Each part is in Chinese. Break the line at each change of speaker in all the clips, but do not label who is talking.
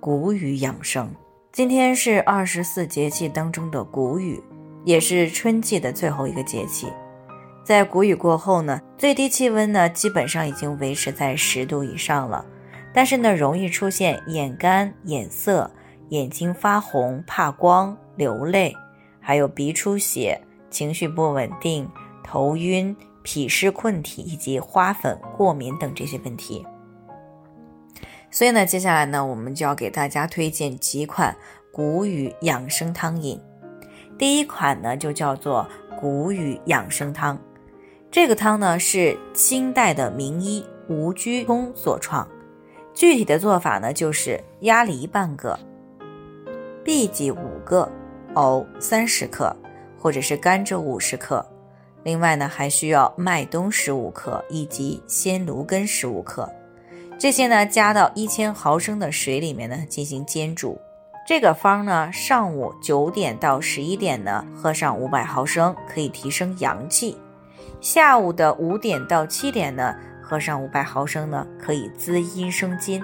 谷雨养生。今天是二十四节气当中的谷雨，也是春季的最后一个节气。在谷雨过后呢，最低气温呢基本上已经维持在十度以上了，但是呢容易出现眼干、眼涩、眼睛发红、怕光、流泪，还有鼻出血、情绪不稳定、头晕、脾湿困体以及花粉、过敏等这些问题。所以呢，接下来呢，我们就要给大家推荐几款谷雨养生汤饮。第一款呢，就叫做谷雨养生汤。这个汤呢是清代的名医吴鞠通所创，具体的做法呢就是鸭梨半个，荸荠五个，藕三十克，或者是甘蔗五十克，另外呢还需要麦冬十五克以及鲜芦根十五克，这些呢加到一千毫升的水里面呢进行煎煮。这个方呢上午九点到十一点呢喝上五百毫升，可以提升阳气。下午的五点到七点呢，喝上五百毫升呢，可以滋阴生津。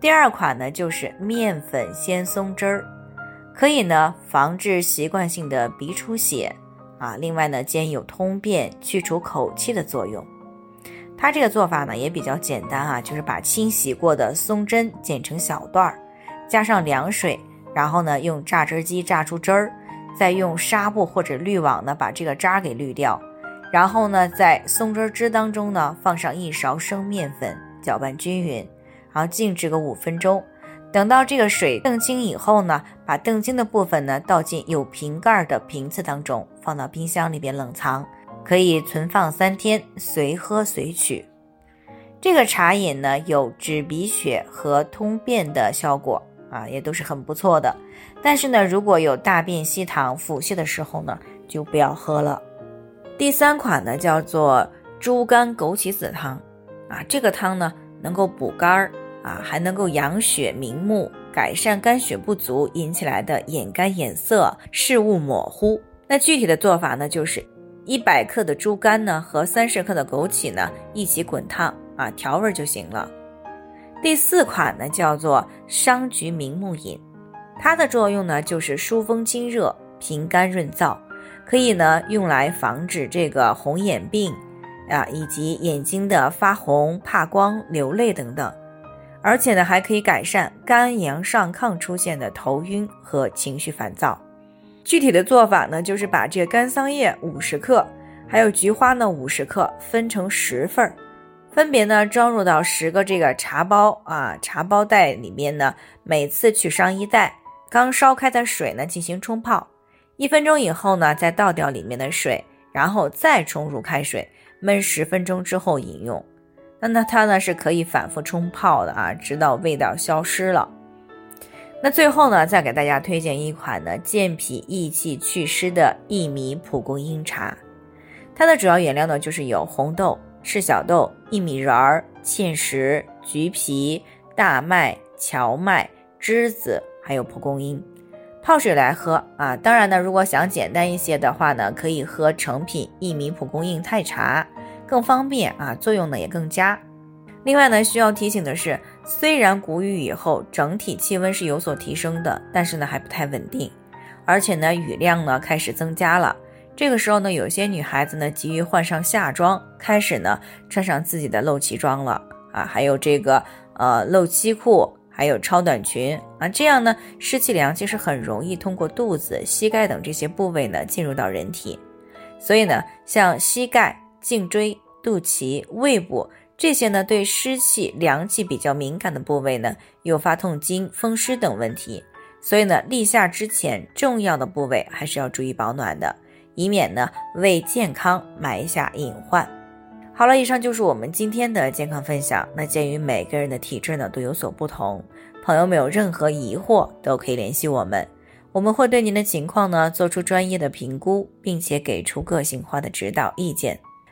第二款呢，就是面粉鲜松汁儿，可以呢防治习惯性的鼻出血啊。另外呢，兼有通便、去除口气的作用。它这个做法呢也比较简单啊，就是把清洗过的松针剪成小段儿，加上凉水，然后呢用榨汁机榨出汁儿，再用纱布或者滤网呢把这个渣给滤掉。然后呢，在松汁汁当中呢，放上一勺生面粉，搅拌均匀，然后静置个五分钟。等到这个水澄清以后呢，把澄清的部分呢倒进有瓶盖的瓶子当中，放到冰箱里边冷藏，可以存放三天，随喝随取。这个茶饮呢有止鼻血和通便的效果啊，也都是很不错的。但是呢，如果有大便稀溏、腹泻的时候呢，就不要喝了。第三款呢叫做猪肝枸杞子汤，啊，这个汤呢能够补肝儿啊，还能够养血明目，改善肝血不足引起来的眼干眼涩、视物模糊。那具体的做法呢，就是一百克的猪肝呢和三十克的枸杞呢一起滚烫啊，调味就行了。第四款呢叫做商菊明目饮，它的作用呢就是疏风清热、平肝润燥。可以呢，用来防止这个红眼病，啊，以及眼睛的发红、怕光、流泪等等，而且呢，还可以改善肝阳上亢出现的头晕和情绪烦躁。具体的做法呢，就是把这个干桑叶五十克，还有菊花呢五十克，分成十份儿，分别呢装入到十个这个茶包啊茶包袋里面呢，每次取上一袋，刚烧开的水呢进行冲泡。一分钟以后呢，再倒掉里面的水，然后再冲入开水，焖十分钟之后饮用。那那它呢是可以反复冲泡的啊，直到味道消失了。那最后呢，再给大家推荐一款呢健脾益气祛湿的薏米蒲公英茶。它的主要原料呢就是有红豆、赤小豆、薏米仁儿、芡实、橘皮、大麦、荞麦、栀子，还有蒲公英。泡水来喝啊！当然呢，如果想简单一些的话呢，可以喝成品薏米蒲公英泰茶，更方便啊，作用呢也更佳。另外呢，需要提醒的是，虽然谷雨以后整体气温是有所提升的，但是呢还不太稳定，而且呢雨量呢开始增加了。这个时候呢，有些女孩子呢急于换上夏装，开始呢穿上自己的露脐装了啊，还有这个呃露脐裤。还有超短裙啊，这样呢，湿气凉气是很容易通过肚子、膝盖等这些部位呢进入到人体，所以呢，像膝盖、颈椎、肚脐、胃部这些呢对湿气凉气比较敏感的部位呢，诱发痛经、风湿等问题，所以呢，立夏之前重要的部位还是要注意保暖的，以免呢为健康埋下隐患。好了，以上就是我们今天的健康分享。那鉴于每个人的体质呢都有所不同，朋友们有任何疑惑都可以联系我们，我们会对您的情况呢做出专业的评估，并且给出个性化的指导意见。